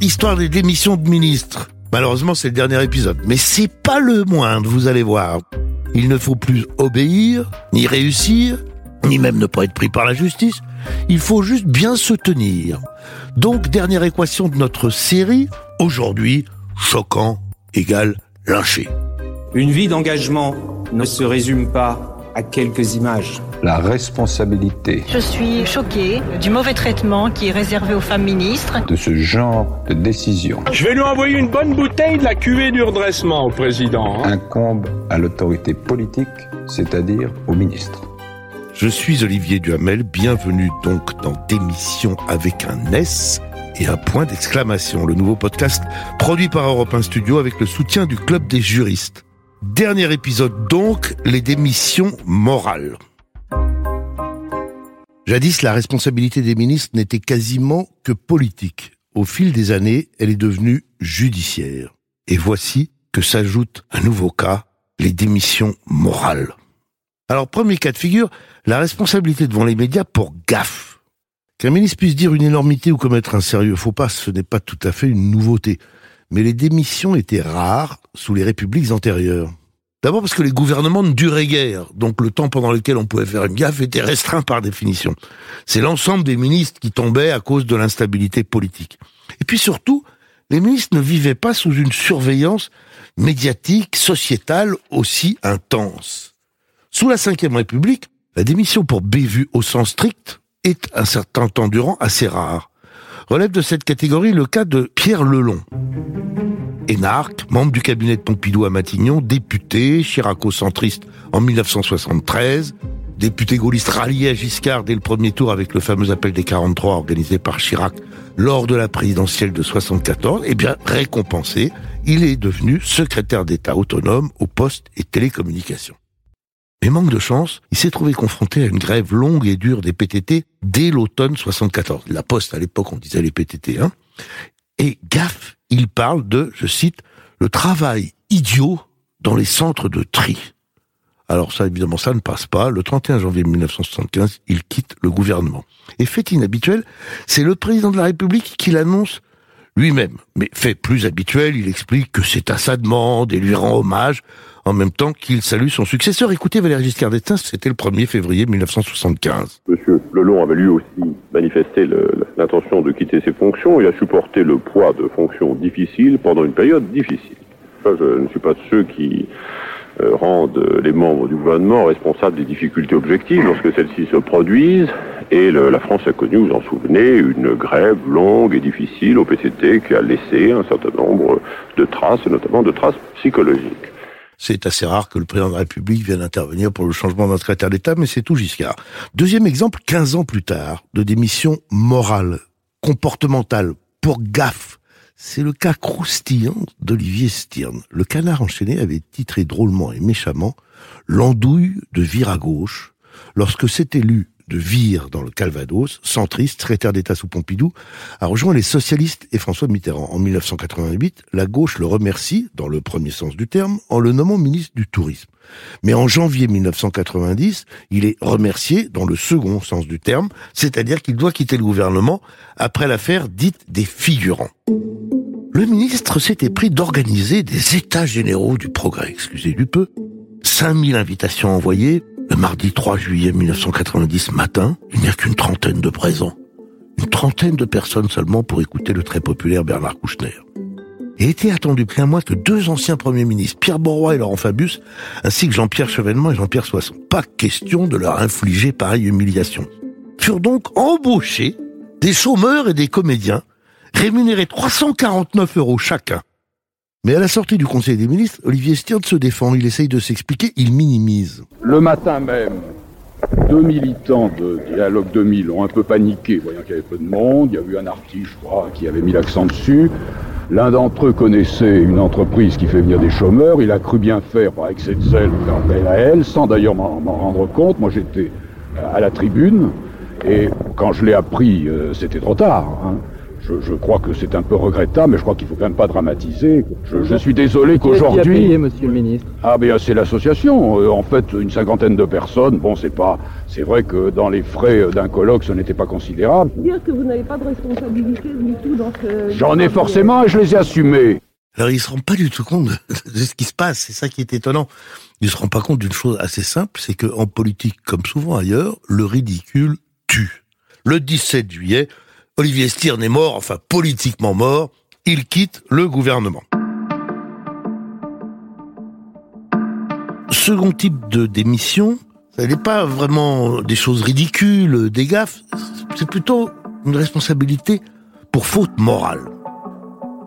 histoire des démissions de ministres. Malheureusement, c'est le dernier épisode. Mais c'est pas le moindre, vous allez voir. Il ne faut plus obéir, ni réussir, ni même ne pas être pris par la justice. Il faut juste bien se tenir. Donc, dernière équation de notre série, aujourd'hui, choquant égale lynché. Une vie d'engagement ne se résume pas à quelques images. La responsabilité Je suis choquée du mauvais traitement qui est réservé aux femmes ministres. de ce genre de décision Je vais lui envoyer une bonne bouteille de la cuvée du redressement au président. hein. incombe à l'autorité politique, c'est-à-dire au ministre. Je suis Olivier Duhamel, bienvenue donc dans Démission avec un S et un point d'exclamation, le nouveau podcast produit par Europe 1 Studio avec le soutien du Club des juristes. Dernier épisode donc, les démissions morales. Jadis, la responsabilité des ministres n'était quasiment que politique. Au fil des années, elle est devenue judiciaire. Et voici que s'ajoute un nouveau cas, les démissions morales. Alors, premier cas de figure, la responsabilité devant les médias pour gaffe. Qu'un ministre puisse dire une énormité ou commettre un sérieux faux pas, ce n'est pas tout à fait une nouveauté. Mais les démissions étaient rares sous les républiques antérieures. D'abord parce que les gouvernements ne duraient guère, donc le temps pendant lequel on pouvait faire une gaffe était restreint par définition. C'est l'ensemble des ministres qui tombaient à cause de l'instabilité politique. Et puis surtout, les ministres ne vivaient pas sous une surveillance médiatique, sociétale aussi intense. Sous la Ve République, la démission pour bévue au sens strict est un certain temps durant assez rare. Relève de cette catégorie le cas de Pierre Lelon. Énarque, membre du cabinet de Pompidou à Matignon, député, chiraco-centriste en 1973, député gaulliste rallié à Giscard dès le premier tour avec le fameux appel des 43 organisé par Chirac lors de la présidentielle de 74, eh bien, récompensé, il est devenu secrétaire d'État autonome aux postes et télécommunications. Mais manque de chance, il s'est trouvé confronté à une grève longue et dure des PTT dès l'automne 74. La Poste, à l'époque, on disait les PTT. Et gaffe, il parle de, je cite, le travail idiot dans les centres de tri. Alors ça, évidemment, ça ne passe pas. Le 31 janvier 1975, il quitte le gouvernement. Et fait inhabituel, c'est le président de la République qui l'annonce lui-même. Mais fait plus habituel, il explique que c'est à sa demande et lui rend hommage, en même temps qu'il salue son successeur. Écoutez, Valéry Giscard d'Estaing, c'était le 1er février 1975. Monsieur Lelon avait lui aussi manifesté l'intention de quitter ses fonctions. Il a supporté le poids de fonctions difficiles pendant une période difficile. Je ne suis pas de ceux qui euh, rendent les membres du gouvernement responsables des difficultés objectives lorsque celles-ci se produisent. Et la France a connu, vous en souvenez, une grève longue et difficile au PCT qui a laissé un certain nombre de traces, notamment de traces psychologiques. C'est assez rare que le président de la République vienne intervenir pour le changement d'un secrétaire d'État, mais c'est tout Giscard. Deuxième exemple, 15 ans plus tard, de démission morale, comportementale, pour gaffe. C'est le cas croustillant d'Olivier Stirn. Le canard enchaîné avait titré drôlement et méchamment L'andouille de Vire à gauche, lorsque cet élu de Vire dans le Calvados, centriste, secrétaire d'État sous Pompidou, a rejoint les socialistes et François Mitterrand. En 1988, la gauche le remercie, dans le premier sens du terme, en le nommant ministre du Tourisme. Mais en janvier 1990, il est remercié dans le second sens du terme, c'est-à-dire qu'il doit quitter le gouvernement après l'affaire dite des figurants. Le ministre s'était pris d'organiser des états généraux du progrès, excusez du peu. 5000 invitations envoyées, le mardi 3 juillet 1990 matin, il n'y a qu'une trentaine de présents. Une trentaine de personnes seulement pour écouter le très populaire Bernard Kouchner. Et était attendu rien moins que deux anciens premiers ministres, Pierre Borroy et Laurent Fabius, ainsi que Jean-Pierre Chevènement et Jean-Pierre Soisson. Pas question de leur infliger pareille humiliation. Furent donc embauchés des chômeurs et des comédiens, rémunérés 349 euros chacun. Mais à la sortie du Conseil des ministres, Olivier Stirn se défend, il essaye de s'expliquer, il minimise. Le matin même, deux militants de Dialogue 2000 ont un peu paniqué, voyant qu'il y avait peu de monde. Il y a eu un artiste, je crois, qui avait mis l'accent dessus. L'un d'entre eux connaissait une entreprise qui fait venir des chômeurs. Il a cru bien faire par excès de zèle faire à elle, sans d'ailleurs m'en m'en rendre compte. Moi, j'étais à la tribune. Et quand je l'ai appris, euh, c'était trop tard. hein. Je, je crois que c'est un peu regrettable, mais je crois qu'il faut quand même pas dramatiser. Je, je suis désolé qu'aujourd'hui. monsieur le ministre? Ah ben c'est l'association. Euh, en fait, une cinquantaine de personnes. Bon, c'est pas. C'est vrai que dans les frais d'un colloque, ce n'était pas considérable. Dire que vous n'avez pas de responsabilité du tout dans ce. J'en ai forcément et je les ai assumés. Alors ils se rendent pas du tout compte de, de ce qui se passe, c'est ça qui est étonnant. Ils se rendent pas compte d'une chose assez simple, c'est que en politique, comme souvent ailleurs, le ridicule tue. Le 17 juillet, Olivier Stirn est mort, enfin politiquement mort, il quitte le gouvernement. Second type de démission, ce n'est pas vraiment des choses ridicules, des gaffes, c'est plutôt une responsabilité pour faute morale.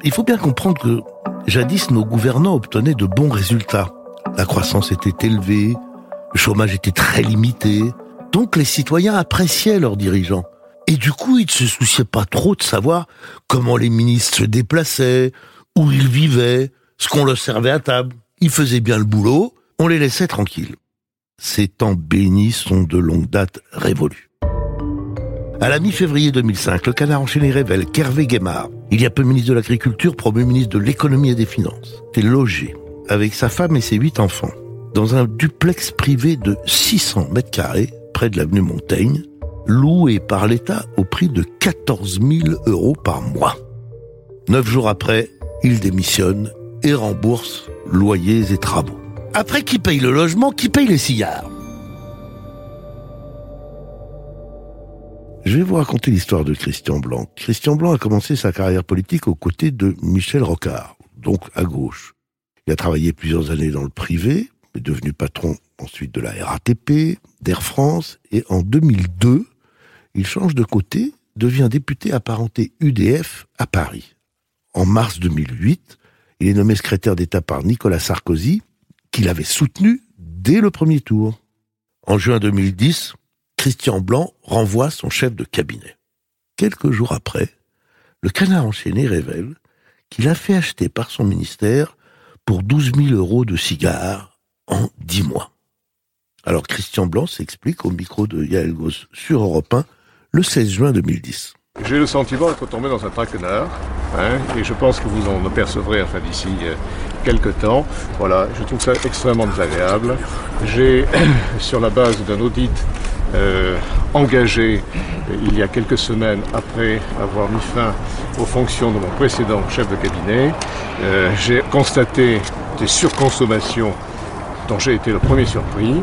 Il faut bien comprendre que jadis nos gouvernants obtenaient de bons résultats. La croissance était élevée, le chômage était très limité, donc les citoyens appréciaient leurs dirigeants. Et du coup, ils ne se souciaient pas trop de savoir comment les ministres se déplaçaient, où ils vivaient, ce qu'on leur servait à table. Ils faisaient bien le boulot, on les laissait tranquilles. Ces temps bénis sont de longue date révolus. À la mi-février 2005, le canard enchaîné révèle qu'Hervé Guémard, il y a peu ministre de l'Agriculture, premier ministre de l'Économie et des Finances, était logé avec sa femme et ses huit enfants dans un duplex privé de 600 mètres carrés près de l'avenue Montaigne, loué par l'État au prix de 14 000 euros par mois. Neuf jours après, il démissionne et rembourse loyers et travaux. Après, qui paye le logement, qui paye les cigares? Je vais vous raconter l'histoire de Christian Blanc. Christian Blanc a commencé sa carrière politique aux côtés de Michel Rocard, donc à gauche. Il a travaillé plusieurs années dans le privé, est devenu patron ensuite de la RATP, d'Air France, et en 2002, il change de côté, devient député apparenté UDF à Paris. En mars 2008, il est nommé secrétaire d'État par Nicolas Sarkozy, qu'il avait soutenu dès le premier tour. En juin 2010, Christian Blanc renvoie son chef de cabinet. Quelques jours après, le canard enchaîné révèle qu'il a fait acheter par son ministère pour 12 000 euros de cigares en 10 mois. Alors Christian Blanc s'explique au micro de Yael Goss sur Europe 1 le 16 juin 2010. J'ai le sentiment d'être tombé dans un traquenard, hein, et je pense que vous en apercevrez enfin d'ici euh, quelques temps. Voilà, je trouve ça extrêmement désagréable. J'ai, sur la base d'un audit euh, engagé il y a quelques semaines après avoir mis fin aux fonctions de mon précédent chef de cabinet, euh, j'ai constaté des surconsommations dont j'ai été le premier surpris.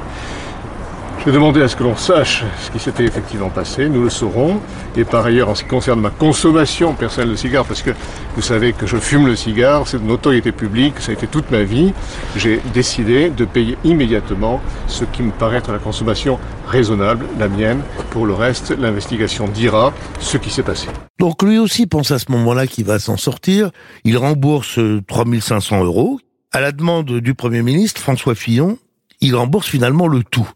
J'ai demandé à ce que l'on sache ce qui s'était effectivement passé, nous le saurons. Et par ailleurs, en ce qui concerne ma consommation personnelle de cigares, parce que vous savez que je fume le cigare, c'est de notoriété publique, ça a été toute ma vie, j'ai décidé de payer immédiatement ce qui me paraît être la consommation raisonnable, la mienne. Pour le reste, l'investigation dira ce qui s'est passé. Donc lui aussi pense à ce moment-là qu'il va s'en sortir. Il rembourse 3500 euros. À la demande du Premier ministre, François Fillon, il rembourse finalement le tout.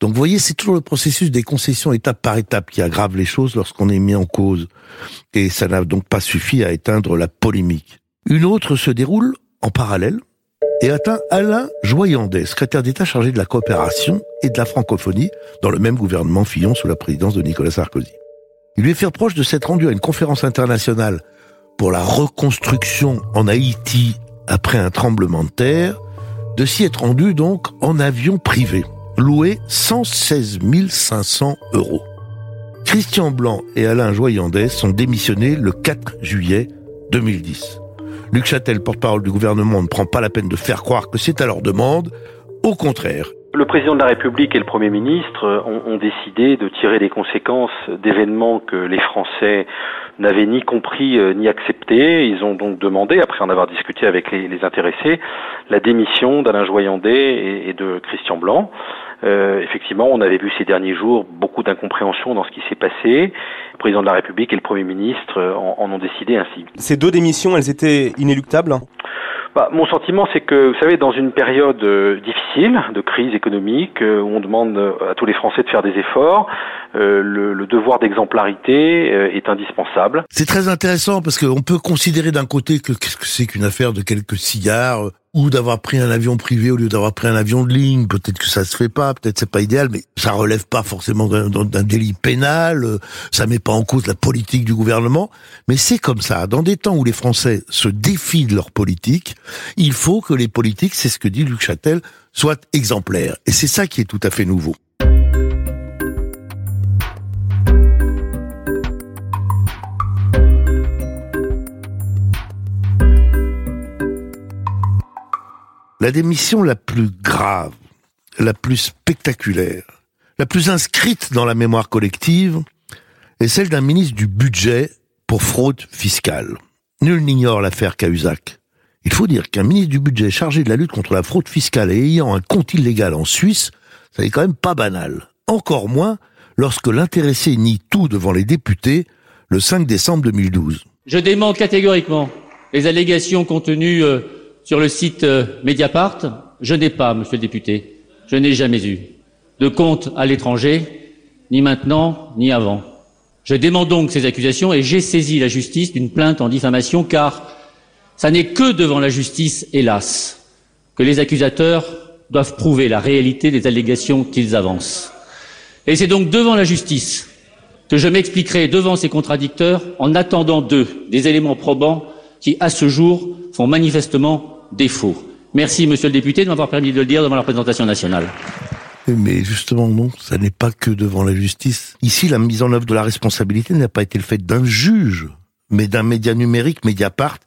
Donc vous voyez, c'est toujours le processus des concessions étape par étape qui aggrave les choses lorsqu'on est mis en cause. Et ça n'a donc pas suffi à éteindre la polémique. Une autre se déroule en parallèle et atteint Alain Joyandet, secrétaire d'État chargé de la coopération et de la francophonie dans le même gouvernement Fillon sous la présidence de Nicolas Sarkozy. Il lui est fait reproche de s'être rendu à une conférence internationale pour la reconstruction en Haïti après un tremblement de terre, de s'y être rendu donc en avion privé loué 116 500 euros. Christian Blanc et Alain Joyandet sont démissionnés le 4 juillet 2010. Luc Châtel, porte-parole du gouvernement, ne prend pas la peine de faire croire que c'est à leur demande. Au contraire, le président de la République et le Premier ministre ont, décidé de tirer les conséquences d'événements que les Français n'avaient ni compris euh, ni accepté. Ils ont donc demandé, après en avoir discuté avec les, intéressés, la démission d'Alain Joyandet et, et, de Christian Blanc. Euh, effectivement, on avait vu ces derniers jours beaucoup d'incompréhension dans ce qui s'est passé. Le président de la République et le Premier ministre en, en ont décidé ainsi. Ces deux démissions, elles étaient inéluctables bah, mon sentiment, c'est que, vous savez, dans une période euh, difficile, de crise économique, euh, où on demande à tous les Français de faire des efforts, euh, le, le, devoir d'exemplarité euh, est indispensable. C'est très intéressant parce qu'on peut considérer d'un côté que qu'est-ce que c'est qu'une affaire de quelques cigares ou d'avoir pris un avion privé au lieu d'avoir pris un avion de ligne. Peut-être que ça se fait pas, peut-être c'est pas idéal, mais ça relève pas forcément d'un délit pénal. Ça met pas en cause la politique du gouvernement, mais c'est comme ça. Dans des temps où les Français se défient de leur politique, il faut que les politiques, c'est ce que dit Luc Châtel, soient exemplaires. Et c'est ça qui est tout à fait nouveau. La démission la plus grave, la plus spectaculaire, la plus inscrite dans la mémoire collective est celle d'un ministre du budget pour fraude fiscale. Nul n'ignore l'affaire Cahuzac. Il faut dire qu'un ministre du budget chargé de la lutte contre la fraude fiscale et ayant un compte illégal en Suisse, ça n'est quand même pas banal. Encore moins lorsque l'intéressé nie tout devant les députés le 5 décembre 2012. Je démente catégoriquement les allégations contenues euh, sur le site euh, Mediapart. Je n'ai pas, monsieur le député, je n'ai jamais eu de compte à l'étranger, ni maintenant, ni avant. Je demande donc ces accusations et j'ai saisi la justice d'une plainte en diffamation car ça n'est que devant la justice, hélas, que les accusateurs doivent prouver la réalité des allégations qu'ils avancent. Et c'est donc devant la justice que je m'expliquerai devant ces contradicteurs en attendant d'eux des éléments probants qui, à ce jour, font manifestement défaut. Merci, monsieur le député, de m'avoir permis de le dire devant la représentation nationale. Mais justement, non, ça n'est pas que devant la justice. Ici, la mise en œuvre de la responsabilité n'a pas été le fait d'un juge, mais d'un média numérique, Mediapart,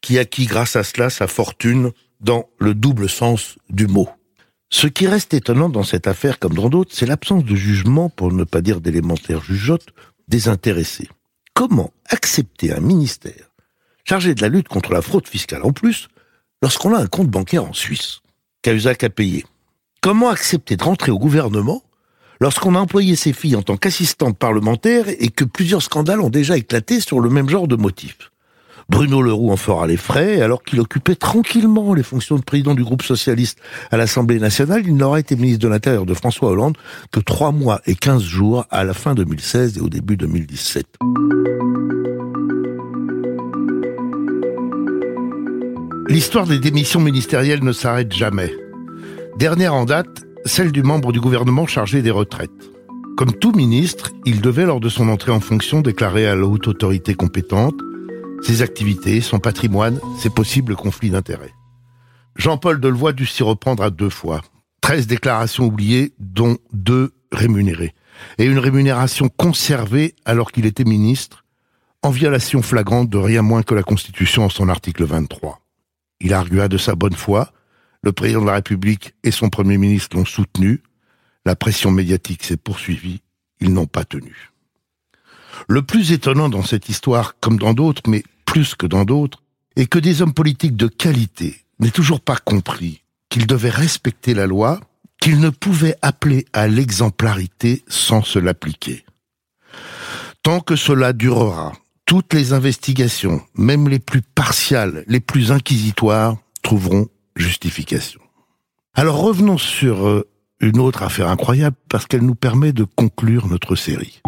qui acquit grâce à cela sa fortune dans le double sens du mot. Ce qui reste étonnant dans cette affaire, comme dans d'autres, c'est l'absence de jugement, pour ne pas dire d'élémentaire jugeote, des intéressés. Comment accepter un ministère chargé de la lutte contre la fraude fiscale en plus, lorsqu'on a un compte bancaire en Suisse Cahuzac a payé. Comment accepter de rentrer au gouvernement lorsqu'on a employé ses filles en tant qu'assistante parlementaire et que plusieurs scandales ont déjà éclaté sur le même genre de motifs Bruno Leroux en fera les frais, alors qu'il occupait tranquillement les fonctions de président du groupe socialiste à l'Assemblée nationale, il n'aura été ministre de l'Intérieur de François Hollande que trois mois et quinze jours à la fin 2016 et au début 2017. L'histoire des démissions ministérielles ne s'arrête jamais. Dernière en date, celle du membre du gouvernement chargé des retraites. Comme tout ministre, il devait, lors de son entrée en fonction, déclarer à la haute autorité compétente ses activités, son patrimoine, ses possibles conflits d'intérêts. Jean-Paul Delevoye dut s'y reprendre à deux fois. Treize déclarations oubliées, dont deux rémunérées. Et une rémunération conservée alors qu'il était ministre, en violation flagrante de rien moins que la Constitution en son article 23. Il argua de sa bonne foi. Le président de la République et son premier ministre l'ont soutenu. La pression médiatique s'est poursuivie. Ils n'ont pas tenu. Le plus étonnant dans cette histoire, comme dans d'autres, mais plus que dans d'autres, est que des hommes politiques de qualité n'aient toujours pas compris qu'ils devaient respecter la loi, qu'ils ne pouvaient appeler à l'exemplarité sans se l'appliquer. Tant que cela durera, toutes les investigations, même les plus partiales, les plus inquisitoires, trouveront justification. Alors revenons sur euh, une autre affaire incroyable parce qu'elle nous permet de conclure notre série.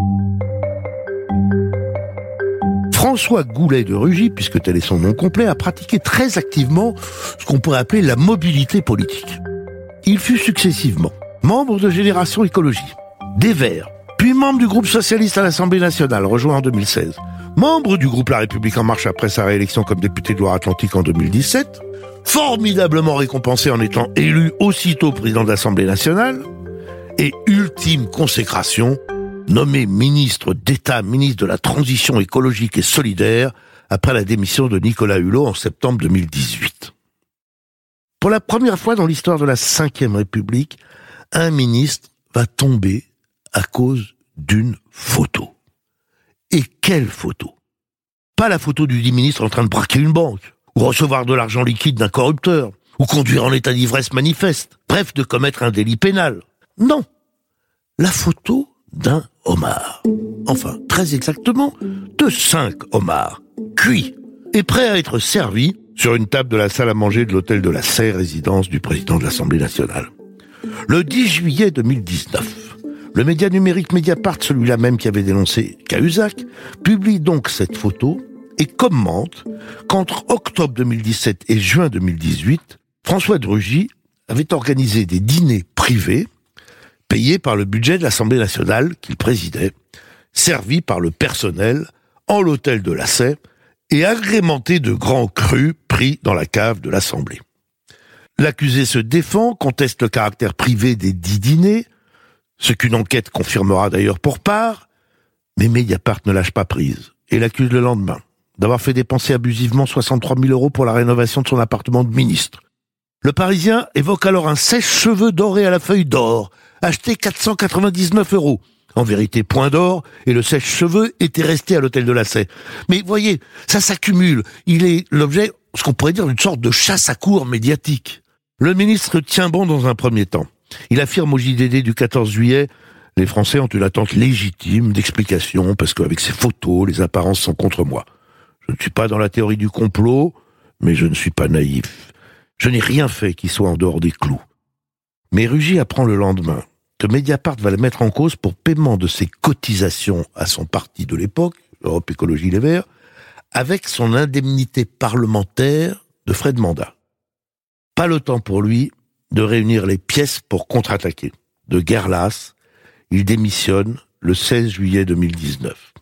François Goulet de Rugy, puisque tel est son nom complet, a pratiqué très activement ce qu'on pourrait appeler la mobilité politique. Il fut successivement membre de Génération Écologie, des Verts, puis membre du groupe socialiste à l'Assemblée nationale, rejoint en 2016, membre du groupe La République en marche après sa réélection comme député de Loire-Atlantique en 2017, formidablement récompensé en étant élu aussitôt président de l'Assemblée nationale, et ultime consécration, nommé ministre d'État, ministre de la Transition écologique et solidaire, après la démission de Nicolas Hulot en septembre 2018. Pour la première fois dans l'histoire de la Ve République, un ministre va tomber à cause d'une photo. Et quelle photo? Pas la photo du dit ministre en train de braquer une banque, ou recevoir de l'argent liquide d'un corrupteur, ou conduire en état d'ivresse manifeste, bref, de commettre un délit pénal. Non, la photo d'un homard. Enfin, très exactement, de cinq homards, cuits, et prêts à être servis sur une table de la salle à manger de l'hôtel de la Serre, résidence du président de l'Assemblée nationale. Le 10 juillet 2019, Le média numérique Mediapart, celui-là même qui avait dénoncé Cahuzac, publie donc cette photo et commente qu'entre octobre 2017 et juin 2018, François de Rugy avait organisé des dîners privés payés par le budget de l'Assemblée nationale qu'il présidait, servis par le personnel en l'hôtel de la Sey et agrémentés de grands crus pris dans la cave de l'Assemblée. L'accusé se défend, conteste le caractère privé des dix dîners, ce qu'une enquête confirmera d'ailleurs pour part, mais Mediapart ne lâche pas prise et l'accuse le lendemain d'avoir fait dépenser abusivement 63 000 euros pour la rénovation de son appartement de ministre. Le Parisien évoque alors un sèche-cheveux doré à la feuille d'or, acheté 499 euros. En vérité, point d'or, et le sèche-cheveux était resté à l'hôtel de la Sey. Mais voyez, ça s'accumule. Il est l'objet, ce qu'on pourrait dire, d'une sorte de chasse à cour médiatique. Le ministre tient bon dans un premier temps. Il affirme au JDD du 14 juillet les Français ont une attente légitime d'explication parce qu'avec ces photos, les apparences sont contre moi. Je ne suis pas dans la théorie du complot, mais je ne suis pas naïf. Je n'ai rien fait qui soit en dehors des clous. Mais Rugy apprend le lendemain que Mediapart va le mettre en cause pour paiement de ses cotisations à son parti de l'époque, Europe Écologie Les Verts, avec son indemnité parlementaire de frais de mandat. Pas le temps pour lui de réunir les pièces pour contre-attaquer. De guerre lasse, il démissionne le 16 juillet 2019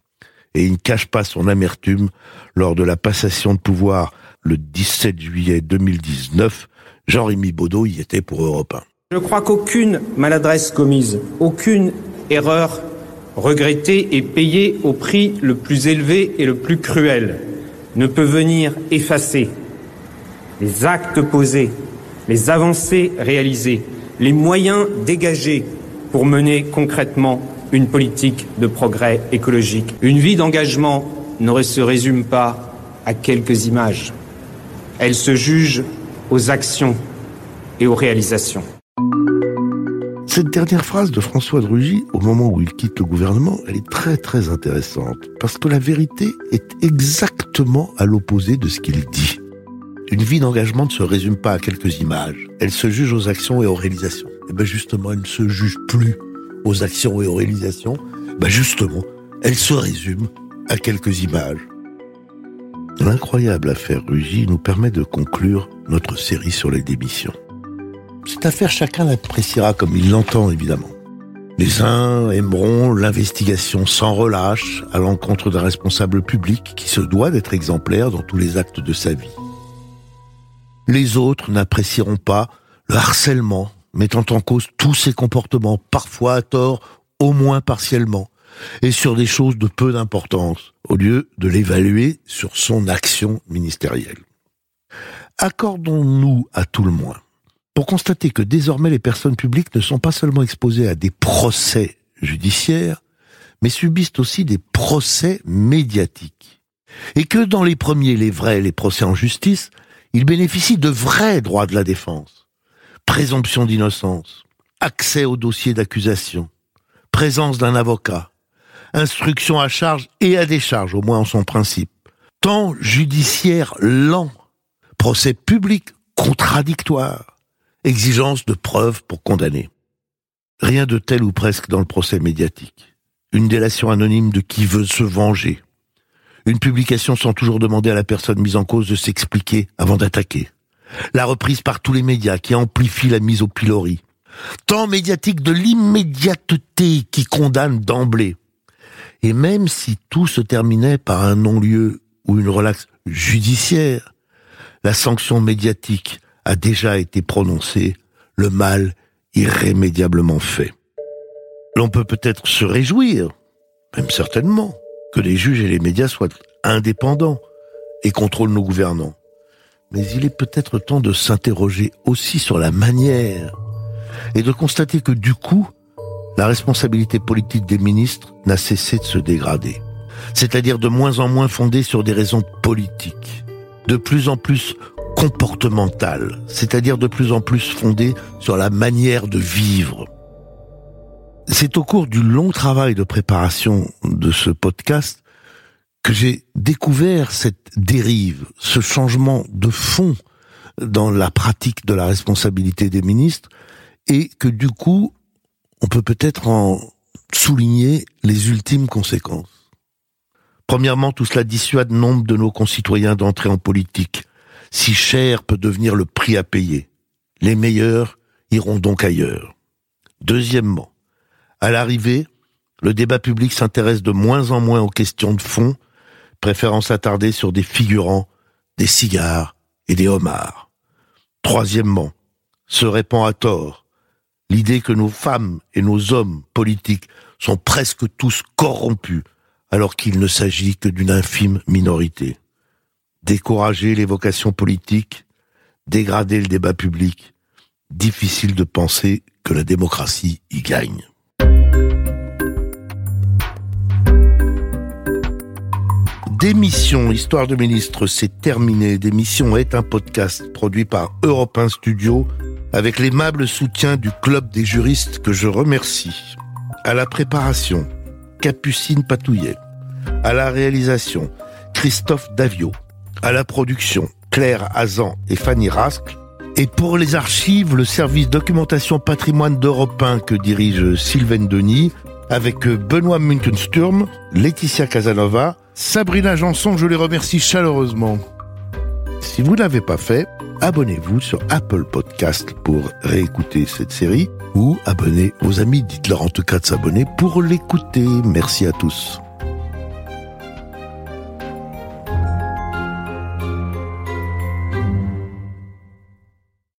et il ne cache pas son amertume lors de la passation de pouvoir le 17 juillet 2019. Jean-Rémy Baudot y était pour Europe 1. Je crois qu'aucune maladresse commise, aucune erreur regrettée et payée au prix le plus élevé et le plus cruel ne peut venir effacer les actes posés, les avancées réalisées, les moyens dégagés pour mener concrètement une politique de progrès écologique. Une vie d'engagement ne se résume pas à quelques images. Elle se juge aux actions et aux réalisations. Cette dernière phrase de François de Rugy, au moment où il quitte le gouvernement, elle est très très intéressante, parce que la vérité est exactement à l'opposé de ce qu'il dit. Une vie d'engagement ne se résume pas à quelques images, elle se juge aux actions et aux réalisations. Et eh bien justement, elle ne se juge plus aux actions et aux réalisations, ben justement, elle se résume à quelques images. L'incroyable affaire Rugy nous permet de conclure notre série sur les démissions. Cette affaire, chacun l'appréciera comme il l'entend, évidemment. Les uns aimeront l'investigation sans relâche à l'encontre d'un responsable public qui se doit d'être exemplaire dans tous les actes de sa vie. Les autres n'apprécieront pas le harcèlement mettant en cause tous ses comportements, parfois à tort, au moins partiellement, et sur des choses de peu d'importance, au lieu de l'évaluer sur son action ministérielle. Accordons-nous à tout le moins pour constater que désormais les personnes publiques ne sont pas seulement exposées à des procès judiciaires, mais subissent aussi des procès médiatiques. Et que dans les premiers, les vrais, les procès en justice, ils bénéficient de vrais droits de la défense. Présomption d'innocence, accès au dossier d'accusation, présence d'un avocat, instruction à charge et à décharge, au moins en son principe, temps judiciaire lent, procès public contradictoire, exigence de preuves pour condamner. Rien de tel ou presque dans le procès médiatique. Une délation anonyme de qui veut se venger. Une publication sans toujours demander à la personne mise en cause de s'expliquer avant d'attaquer. La reprise par tous les médias qui amplifie la mise au pilori. Temps médiatique de l'immédiateté qui condamne d'emblée. Et même si tout se terminait par un non-lieu ou une relaxe judiciaire, la sanction médiatique a déjà été prononcée, le mal irrémédiablement fait. L'on peut peut-être se réjouir, même certainement, que les juges et les médias soient indépendants et contrôlent nos gouvernants. Mais il est peut-être temps de s'interroger aussi sur la manière et de constater que du coup, la responsabilité politique des ministres n'a cessé de se dégrader. C'est-à-dire de moins en moins fondée sur des raisons politiques, de plus en plus comportementales, c'est-à-dire de plus en plus fondée sur la manière de vivre. C'est au cours du long travail de préparation de ce podcast que j'ai découvert cette dérive, ce changement de fond dans la pratique de la responsabilité des ministres, et que du coup, on peut peut-être en souligner les ultimes conséquences. Premièrement, tout cela dissuade nombre de nos concitoyens d'entrer en politique. Si cher peut devenir le prix à payer. Les meilleurs iront donc ailleurs. Deuxièmement, à l'arrivée, le débat public s'intéresse de moins en moins aux questions de fond, préférant s'attarder sur des figurants, des cigares et des homards. Troisièmement, se répand à tort l'idée que nos femmes et nos hommes politiques sont presque tous corrompus, alors qu'il ne s'agit que d'une infime minorité. Décourager les vocations politiques, dégrader le débat public, difficile de penser que la démocratie y gagne. Démission, Histoire de ministre, c'est terminé. Démission est un podcast produit par Europe 1 Studio avec l'aimable soutien du Club des juristes que je remercie. À la préparation, Capucine Patouillet. À la réalisation, Christophe Davio. À la production, Claire Azan et Fanny Rascle. Et pour les archives, le service documentation patrimoine d'Europe 1 que dirige Sylvain Denis, avec Benoît Muntensturm, Laetitia Casanova, Sabrina Janson, je les remercie chaleureusement. Si vous ne l'avez pas fait, abonnez-vous sur Apple Podcast pour réécouter cette série ou abonnez vos amis, dites-leur en tout cas de s'abonner pour l'écouter. Merci à tous.